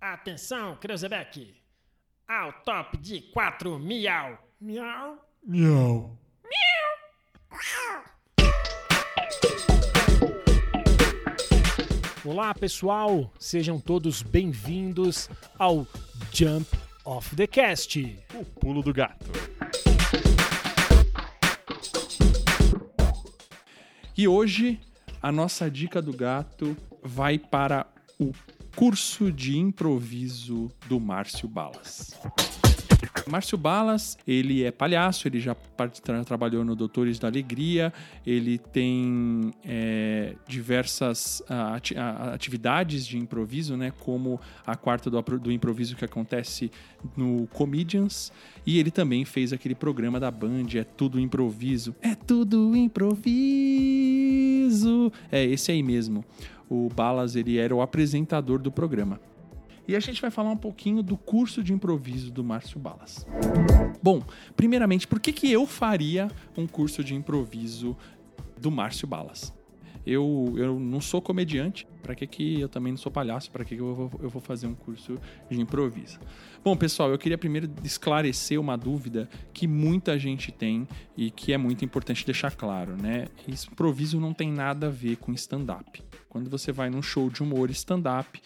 Atenção, Creuzebeck! Ao top de quatro miau! Miau! Miau. Olá pessoal, sejam todos bem-vindos ao Jump of the Cast. O pulo do gato. E hoje a nossa dica do gato vai para o curso de improviso do Márcio Balas. Márcio Balas, ele é palhaço, ele já trabalhou no Doutores da Alegria, ele tem é, diversas ati- atividades de improviso, né, como a quarta do, do improviso que acontece no Comedians, e ele também fez aquele programa da Band, É Tudo Improviso. É tudo improviso! É, esse aí mesmo. O Balas, ele era o apresentador do programa. E a gente vai falar um pouquinho do curso de improviso do Márcio Balas. Bom, primeiramente, por que, que eu faria um curso de improviso do Márcio Balas? Eu, eu não sou comediante, para que, que eu também não sou palhaço, para que, que eu, vou, eu vou fazer um curso de improviso? Bom, pessoal, eu queria primeiro esclarecer uma dúvida que muita gente tem e que é muito importante deixar claro, né? Improviso não tem nada a ver com stand-up. Quando você vai num show de humor stand-up,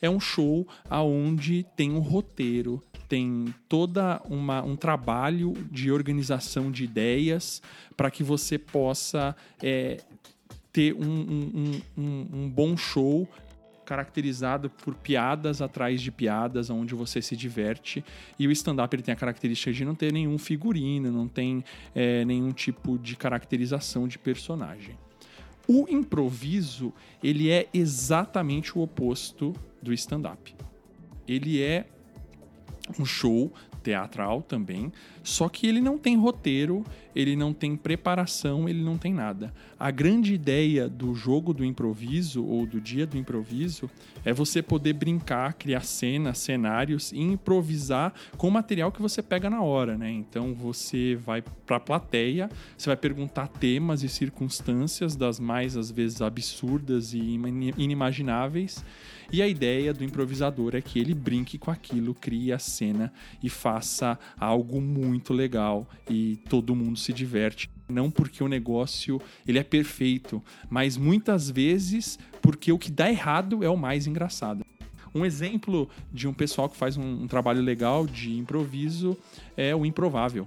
é um show aonde tem um roteiro, tem toda uma, um trabalho de organização de ideias para que você possa é, ter um, um- um- um- bom show caracterizado por piadas atrás de piadas, onde você se diverte. E o stand-up ele tem a característica de não ter nenhum figurino, não tem é, nenhum tipo de caracterização de personagem. O improviso, ele é exatamente o oposto do stand-up. Ele é um show teatral também, só que ele não tem roteiro, ele não tem preparação, ele não tem nada. A grande ideia do jogo do improviso ou do dia do improviso é você poder brincar, criar cenas, cenários e improvisar com o material que você pega na hora, né? Então você vai para a plateia, você vai perguntar temas e circunstâncias das mais às vezes absurdas e inimagináveis. E a ideia do improvisador é que ele brinque com aquilo, crie a cena e faça algo muito legal e todo mundo se diverte. Não porque o negócio ele é perfeito, mas muitas vezes porque o que dá errado é o mais engraçado. Um exemplo de um pessoal que faz um, um trabalho legal de improviso é o Improvável.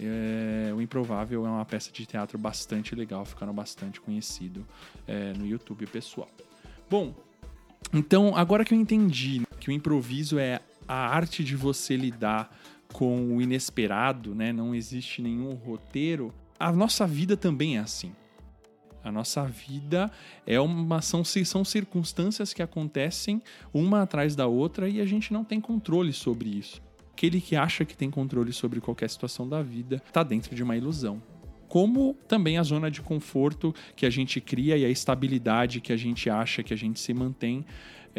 É, o Improvável é uma peça de teatro bastante legal, ficando bastante conhecido é, no YouTube pessoal. Bom, então, agora que eu entendi que o improviso é a arte de você lidar com o inesperado, né? Não existe nenhum roteiro. A nossa vida também é assim. A nossa vida é uma são, são circunstâncias que acontecem uma atrás da outra e a gente não tem controle sobre isso. Aquele que acha que tem controle sobre qualquer situação da vida está dentro de uma ilusão como também a zona de conforto que a gente cria e a estabilidade que a gente acha que a gente se mantém.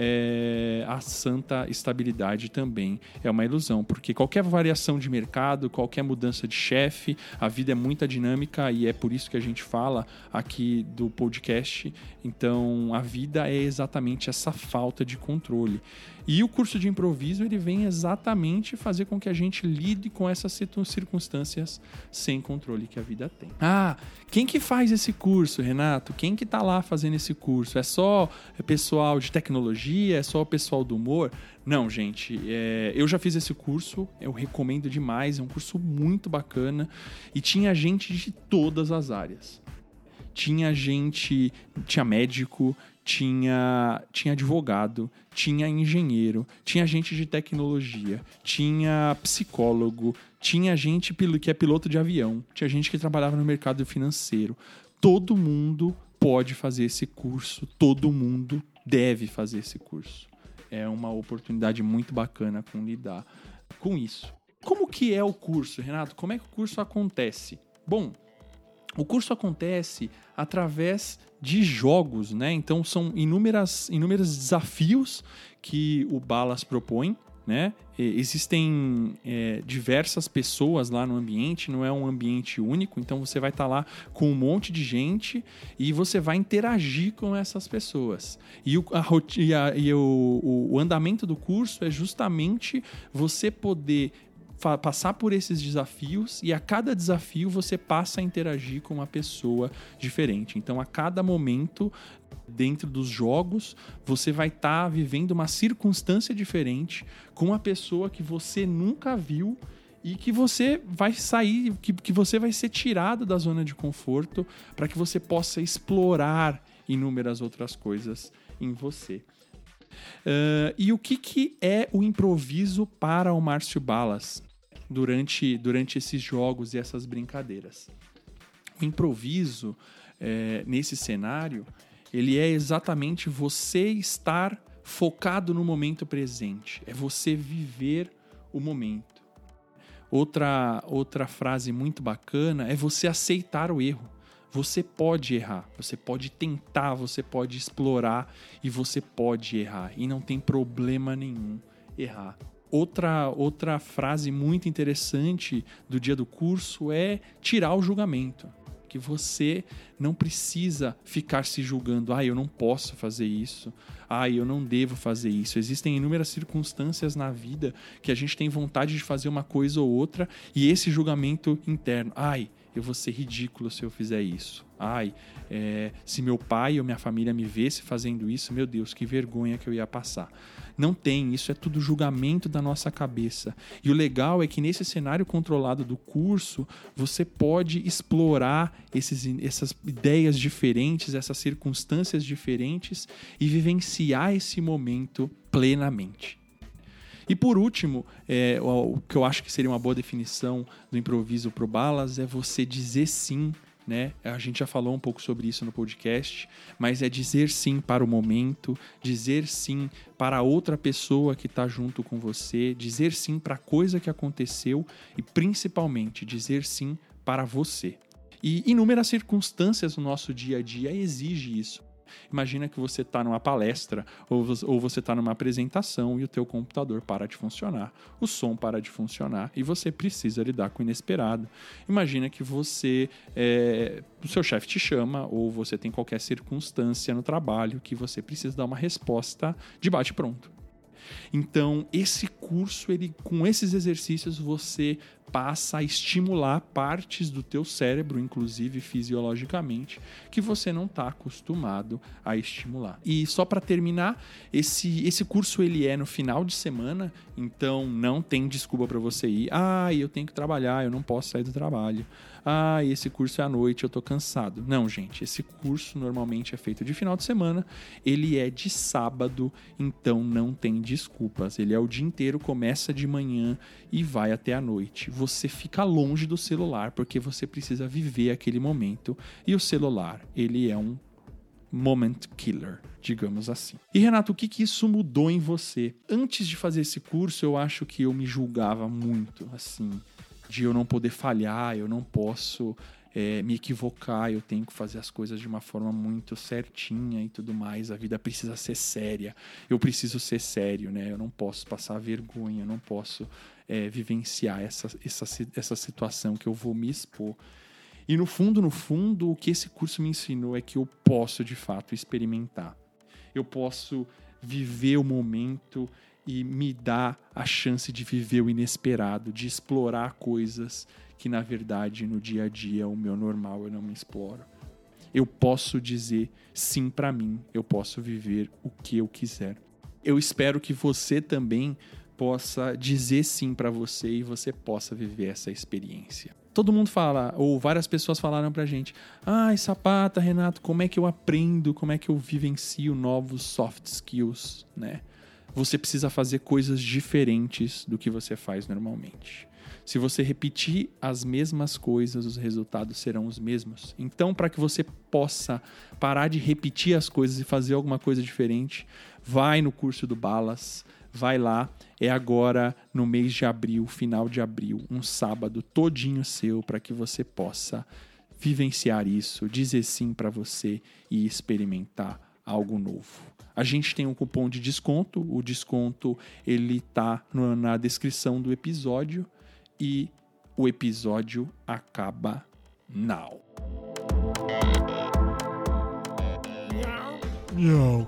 É, a santa estabilidade também é uma ilusão, porque qualquer variação de mercado, qualquer mudança de chefe, a vida é muita dinâmica e é por isso que a gente fala aqui do podcast. Então, a vida é exatamente essa falta de controle. E o curso de improviso ele vem exatamente fazer com que a gente lide com essas circunstâncias sem controle que a vida tem. Ah, quem que faz esse curso, Renato? Quem que tá lá fazendo esse curso? É só pessoal de tecnologia? É só o pessoal do humor? Não, gente. é, eu já fiz esse curso, eu recomendo demais. É um curso muito bacana e tinha gente de todas as áreas tinha gente, tinha médico, tinha, tinha advogado, tinha engenheiro, tinha gente de tecnologia, tinha psicólogo, tinha gente que é piloto de avião, tinha gente que trabalhava no mercado financeiro. Todo mundo pode fazer esse curso, todo mundo deve fazer esse curso. É uma oportunidade muito bacana com lidar com isso. Como que é o curso, Renato? Como é que o curso acontece? Bom, o curso acontece através de jogos, né? Então são inúmeras, inúmeros desafios que o Balas propõe, né? Existem é, diversas pessoas lá no ambiente, não é um ambiente único, então você vai estar tá lá com um monte de gente e você vai interagir com essas pessoas. E o, a, e, a, e o, o andamento do curso é justamente você poder passar por esses desafios e a cada desafio você passa a interagir com uma pessoa diferente. Então, a cada momento dentro dos jogos, você vai estar tá vivendo uma circunstância diferente com uma pessoa que você nunca viu e que você vai sair, que, que você vai ser tirado da zona de conforto para que você possa explorar inúmeras outras coisas em você. Uh, e o que, que é o improviso para o Márcio Balas durante, durante esses jogos e essas brincadeiras? O improviso é, nesse cenário ele é exatamente você estar focado no momento presente. É você viver o momento. Outra, outra frase muito bacana é você aceitar o erro. Você pode errar, você pode tentar, você pode explorar e você pode errar. E não tem problema nenhum errar. Outra, outra frase muito interessante do dia do curso é tirar o julgamento que você não precisa ficar se julgando, ah, eu não posso fazer isso, ah, eu não devo fazer isso. Existem inúmeras circunstâncias na vida que a gente tem vontade de fazer uma coisa ou outra e esse julgamento interno, ai, eu vou ser ridículo se eu fizer isso. Ai, é, se meu pai ou minha família me vesse fazendo isso, meu Deus, que vergonha que eu ia passar. Não tem, isso é tudo julgamento da nossa cabeça. E o legal é que nesse cenário controlado do curso, você pode explorar esses, essas ideias diferentes, essas circunstâncias diferentes e vivenciar esse momento plenamente. E por último, é, o que eu acho que seria uma boa definição do improviso para o Balas é você dizer sim né? A gente já falou um pouco sobre isso no podcast, mas é dizer sim para o momento, dizer sim para outra pessoa que está junto com você, dizer sim para a coisa que aconteceu e principalmente dizer sim para você. E inúmeras circunstâncias no nosso dia a dia exigem isso. Imagina que você está numa palestra ou, você está numa apresentação e o teu computador para de funcionar, o som para de funcionar e você precisa lidar com o inesperado. Imagina que você, é, o seu chefe te chama ou você tem qualquer circunstância no trabalho que você precisa dar uma resposta de bate pronto. Então, esse curso, ele com esses exercícios você passa a estimular partes do teu cérebro, inclusive fisiologicamente, que você não está acostumado a estimular. E só para terminar, esse, esse curso ele é no final de semana, então não tem desculpa para você ir. Ah, eu tenho que trabalhar, eu não posso sair do trabalho. Ah, esse curso é à noite, eu estou cansado. Não, gente, esse curso normalmente é feito de final de semana, ele é de sábado, então não tem desculpas. Ele é o dia inteiro, começa de manhã e vai até a noite você fica longe do celular porque você precisa viver aquele momento e o celular, ele é um moment killer, digamos assim. E Renato, o que, que isso mudou em você? Antes de fazer esse curso, eu acho que eu me julgava muito, assim, de eu não poder falhar, eu não posso é, me equivocar, eu tenho que fazer as coisas de uma forma muito certinha e tudo mais. A vida precisa ser séria, eu preciso ser sério, né? Eu não posso passar vergonha, eu não posso é, vivenciar essa, essa, essa situação que eu vou me expor. E no fundo, no fundo, o que esse curso me ensinou é que eu posso de fato experimentar. Eu posso viver o momento e me dar a chance de viver o inesperado, de explorar coisas que na verdade no dia a dia o meu normal eu não me exploro. Eu posso dizer sim para mim, eu posso viver o que eu quiser. Eu espero que você também possa dizer sim para você e você possa viver essa experiência. Todo mundo fala, ou várias pessoas falaram pra gente: ai, sapata, Renato, como é que eu aprendo, como é que eu vivencio novos soft skills, né? Você precisa fazer coisas diferentes do que você faz normalmente. Se você repetir as mesmas coisas, os resultados serão os mesmos. Então, para que você possa parar de repetir as coisas e fazer alguma coisa diferente, vai no curso do Balas, vai lá. É agora no mês de abril, final de abril, um sábado todinho seu para que você possa vivenciar isso, dizer sim para você e experimentar algo novo. A gente tem um cupom de desconto, o desconto ele tá na descrição do episódio e o episódio acaba now. Miau.